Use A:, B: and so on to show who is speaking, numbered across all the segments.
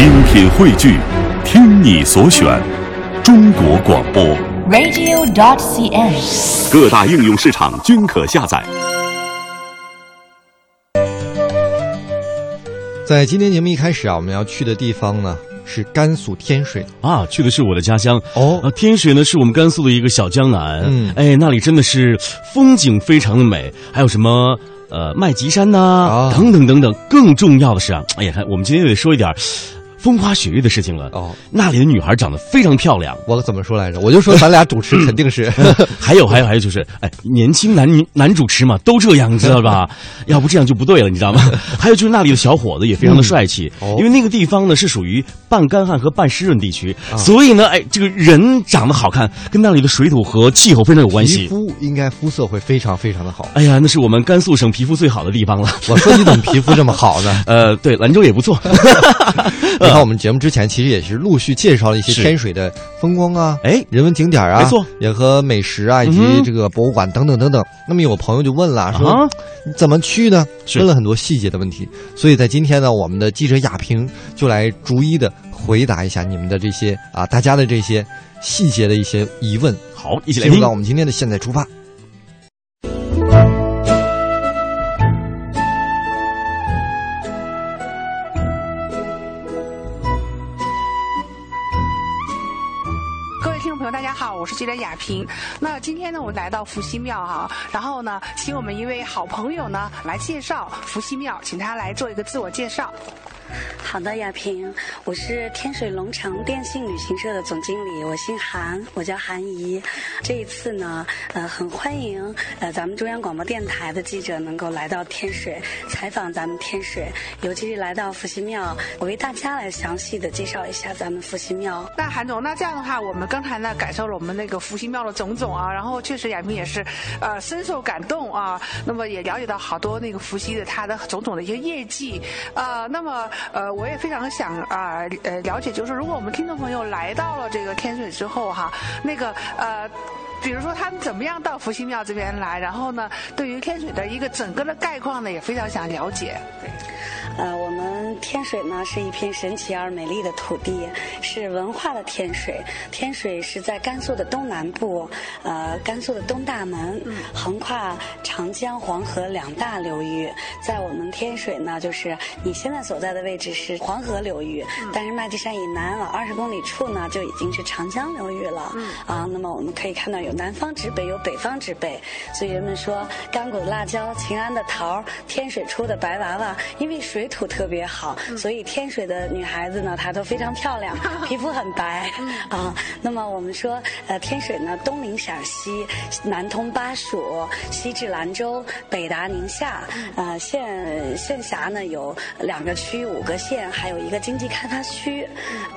A: 精品汇聚，听你所选，中国广播。
B: radio.dot.cn，。
A: 各大应用市场均可下载。
C: 在今天节目一开始啊，我们要去的地方呢是甘肃天水。
D: 啊，去的是我的家乡
C: 哦
D: 啊，天水呢是我们甘肃的一个小江南，
C: 嗯
D: 哎，那里真的是风景非常的美，还有什么呃麦积山呐、
C: 啊
D: 等等等等。更重要的是啊，哎呀，看我们今天得说一点儿风花雪月的事情了。
C: 哦，
D: 那里的女孩长得非常漂亮，
C: 我怎么说来着？我就说咱俩主持肯定是
D: 还有还有还有就是，哎，年轻男女男主持嘛都这样，你知道吧？要不这样就不对了，你知道吗？还有就是那里的小伙子也非常的帅气，
C: 哦
D: 因为那个地方呢是属于半干旱和半湿润地区，
C: 啊
D: 所以呢，哎，这个人长得好看，跟那里的水土和气候非常有关
C: 皮
D: 系。
C: 肤应该肤色会非常非常的好。
D: 哎呀，那是我们甘肃省皮肤最好的地方了。
C: 我说你怎么皮肤这么好呢？
D: 呃，对，兰州也不错。
C: 你看我们节目之前其实也是陆续介绍了一些
D: 是
C: 天水的风光啊，
D: 哎
C: 人文景点啊，
D: 没错，
C: 也和美食啊，以及这个博物馆等等等等。那么有朋友就问了，说
D: 啊
C: 你怎么去呢？问了很多细节的问题。所以在今天呢，我们的记者亚平就来逐一的回答一下你们的这些啊，大家的这些细节的一些疑问。
D: 好，一起来听
C: 进入到。我们今天的现在出发。
E: 是记者雅萍。那今天呢，我来到伏羲庙哈、然后呢，请我们一位好朋友呢来介绍伏羲庙，请他来做一个自我介绍。
F: 好的，亚萍，我是天水龙城电信旅行社的总经理，我姓韩，我叫韩怡。这一次呢，呃，很欢迎呃咱们中央广播电台的记者能够来到天水采访咱们天水，尤其是来到伏羲庙，我为大家来详细的介绍一下咱们伏羲庙。
E: 那韩总，那这样的话，我们刚才呢感受了我们那个伏羲庙的种种啊，然后确实亚萍也是呃深受感动啊，那么也了解到好多那个伏羲的他的种种的一些业绩啊、那么呃我也非常想啊呃了解，就是如果我们听众朋友来到了这个天水之后哈，那个呃。比如说他们怎么样到伏羲庙这边来，然后呢，对于天水的一个整个的概况呢，也非常想了解。
F: 对呃，我们天水呢是一片神奇而美丽的土地，是文化的天水。天水是在甘肃的东南部，呃，甘肃的东大门，横跨长江、黄河两大流域。在我们天水呢，就是你现在所在的位置是黄河流域，但是麦积山以南往二十公里处呢，就已经是长江流域了。啊，那么我们可以看到有南方之北，有北方之北，所以人们说甘谷的辣椒、秦安的桃儿、天水出的白娃娃，因为水土特别好，所以天水的女孩子呢，她都非常漂亮，皮肤很白啊。那么我们说，呃，天水呢，东临陕西，南通巴蜀，西至兰州，北达宁夏，呃，县县辖呢有两个区、五个县，还有一个经济开发区。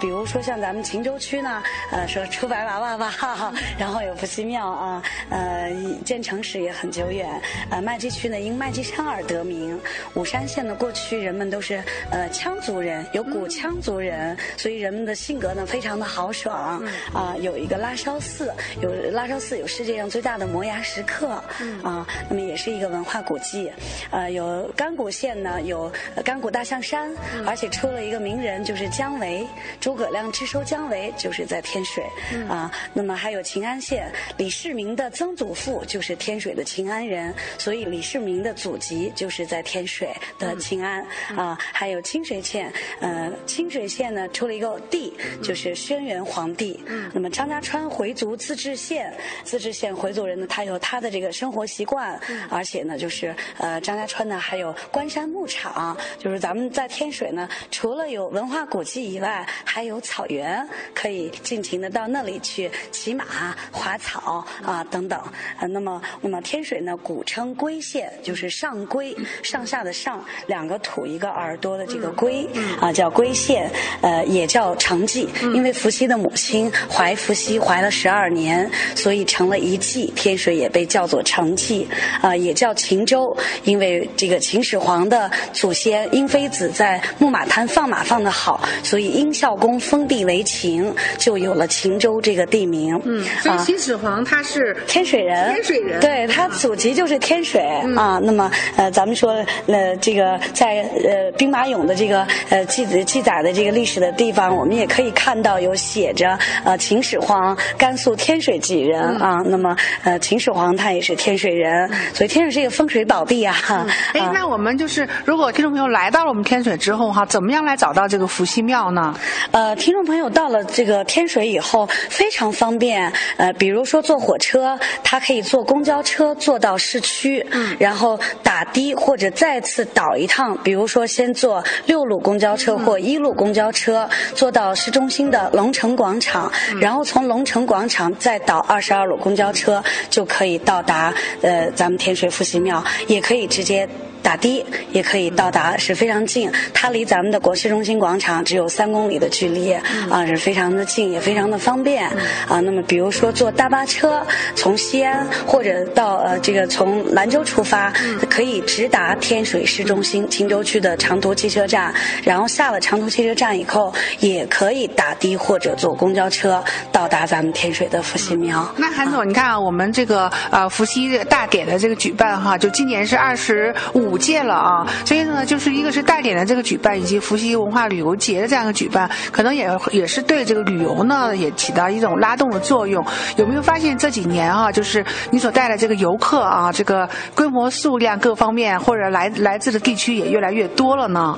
F: 比如说像咱们秦州区呢，呃，说出白娃娃吧，哈哈，然后有伏羲庙啊，呃，建城史也很久远。呃，麦积区呢因麦积山而得名。武山县呢过去人们都是呃羌族人，有古羌族人，所以人们的性格呢非常的豪爽。啊、有一个拉烧寺，有拉烧寺有世界上最大的摩崖石刻。啊、那么也是一个文化古迹。呃，有甘谷县呢有呃甘谷大象山，而且出了一个名人就是姜维，诸葛亮之收姜维就是在天水。啊、那么还有秦安县李世民的曾祖父就是天水的秦安人，所以李世民的祖籍就是在天水的秦安啊、还有清水县，呃，清水县呢出了一个帝，就是轩辕皇帝。那么张家川回族自治县，自治县回族人呢，他有他的这个生活习惯，而且呢，就是呃，张家川呢还有关山牧场，就是咱们在天水呢，除了有文化古迹以外，还有草原，可以尽情的到那里去骑马、滑草啊等等。呃，那么那么天水呢，古称龟县，就是上龟，上下的上，两个土一个耳朵的这个龟啊，叫龟县，呃，也叫成纪，因为伏羲的母亲怀伏羲怀了十二年，所以成了一纪，天水也被叫做成纪，啊，也叫秦州，因为这个秦始皇的祖先英妃子在木马滩放马放得好，所以殷孝公封地为秦，就有了秦州这个地名。
E: 嗯，所以
F: 啊
E: 秦始皇他是
F: 天水人，
E: 天水人
F: 对他祖籍就是天水、啊。那么呃，咱们说呃，这个在呃兵马俑的这个呃记记载的这个历史的地方，我们也可以看到有写着呃秦始皇甘肃天水济人啊。那么呃秦始皇他也是天水人，所以天水是一个风水宝地啊。
E: 哎，那我们就是如果听众朋友来到了我们天水之后哈，怎么样来找到这个伏羲庙呢？
F: 呃，听众朋友到了这个天水以后非常方便，呃，比如说坐火车，他可以坐公交车坐到市区，嗯，然后打的或者再次倒一趟，比如说先坐六路公交车或一路公交车坐到市中心的龙城广场，然后从龙城广场再倒二十二路公交车就可以到达呃咱们天水复兴庙，也可以直接。打的也可以到达，是非常近。它离咱们的国际中心广场只有三公里的距离，啊，是非常的近，也非常的方便。啊，那么比如说坐大巴车从西安或者到呃这个从兰州出发，可以直达天水市中心秦州区的长途汽车站，然后下了长途汽车站以后，也可以打的或者坐公交车到达咱们天水的伏羲庙。
E: 那韩总，你看啊，我们这个呃伏羲大典的这个举办哈，就今年是二十五。五届了啊，所以呢，就是一个是大典的这个举办，以及伏羲文化旅游节的这样一个举办，可能也也是对这个旅游呢也起到一种拉动的作用。有没有发现这几年啊，就是你所带的这个游客啊，这个规模、数量各方面，或者来来自的地区也越来越多了呢？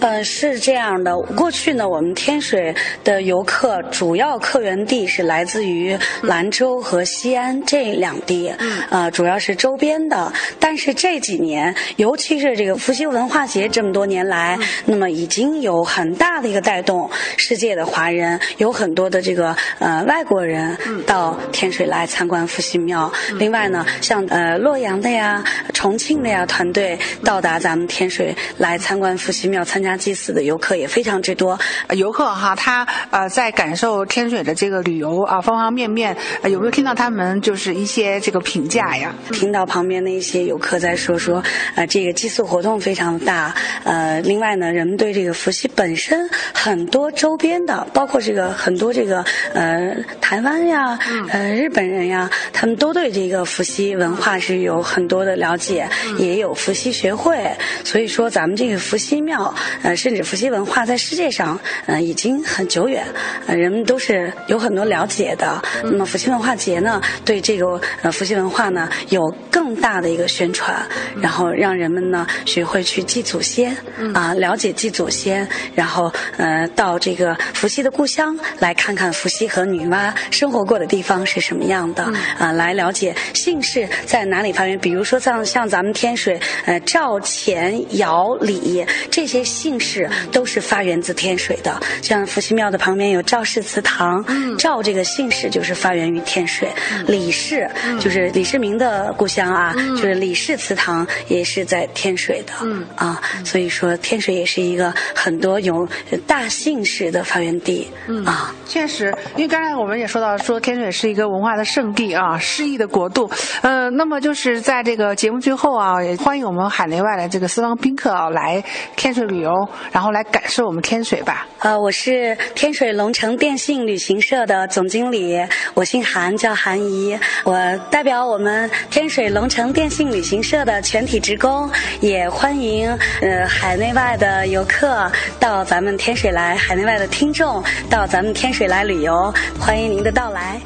F: 呃，是这样的。过去呢，我们天水的游客主要客源地是来自于兰州和西安这两地，嗯呃，主要是周边的。但是这几年游尤其是这个伏羲文化节这么多年来，那么已经有很大的一个带动，世界的华人有很多的这个呃外国人到天水来参观伏羲庙。另外呢，像呃洛阳的呀、重庆的呀团队到达咱们天水来参观伏羲庙、参加祭祀的游客也非常之多。
E: 游客哈，他呃在感受天水的这个旅游啊方方面面，有没有听到他们就是一些这个评价呀？
F: 听到旁边的一些游客在说说呃这。这个祭祀活动非常大，呃，另外呢，人们对这个伏羲本身很多周边的，包括这个很多这个呃台湾呀，呃日本人呀，他们都对这个伏羲文化是有很多的了解，也有伏羲学会，所以说咱们这个伏羲庙，呃，甚至伏羲文化在世界上，呃，已经很久远，呃，人们都是有很多了解的。那么伏羲文化节呢，对这个呃伏羲文化呢，有更大的一个宣传，然后让人。们呢学会去祭祖先啊，了解祭祖先，然后呃到这个伏羲的故乡来看看伏羲和女娲生活过的地方是什么样的啊，来了解姓氏在哪里发源。比如说像像咱们天水呃赵钱姚李这些姓氏都是发源自天水的。像伏羲庙的旁边有赵氏祠堂，赵这个姓氏就是发源于天水，李氏就是李世民的故乡啊，就是李氏祠堂也是在。天水的，嗯啊，所以说天水也是一个很多有大姓氏的发源地，嗯啊，
E: 确实，因为刚才我们也说到，说天水是一个文化的圣地啊，诗意的国度，呃，那么就是在这个节目最后啊，也欢迎我们海内外的这个四方宾客啊来天水旅游，然后来感受我们天水吧。
F: 呃，我是天水龙城电信旅行社的总经理，我姓韩，叫韩怡，我代表我们天水龙城电信旅行社的全体职工。也欢迎呃海内外的游客到咱们天水来，海内外的听众到咱们天水来旅游，欢迎您的到来。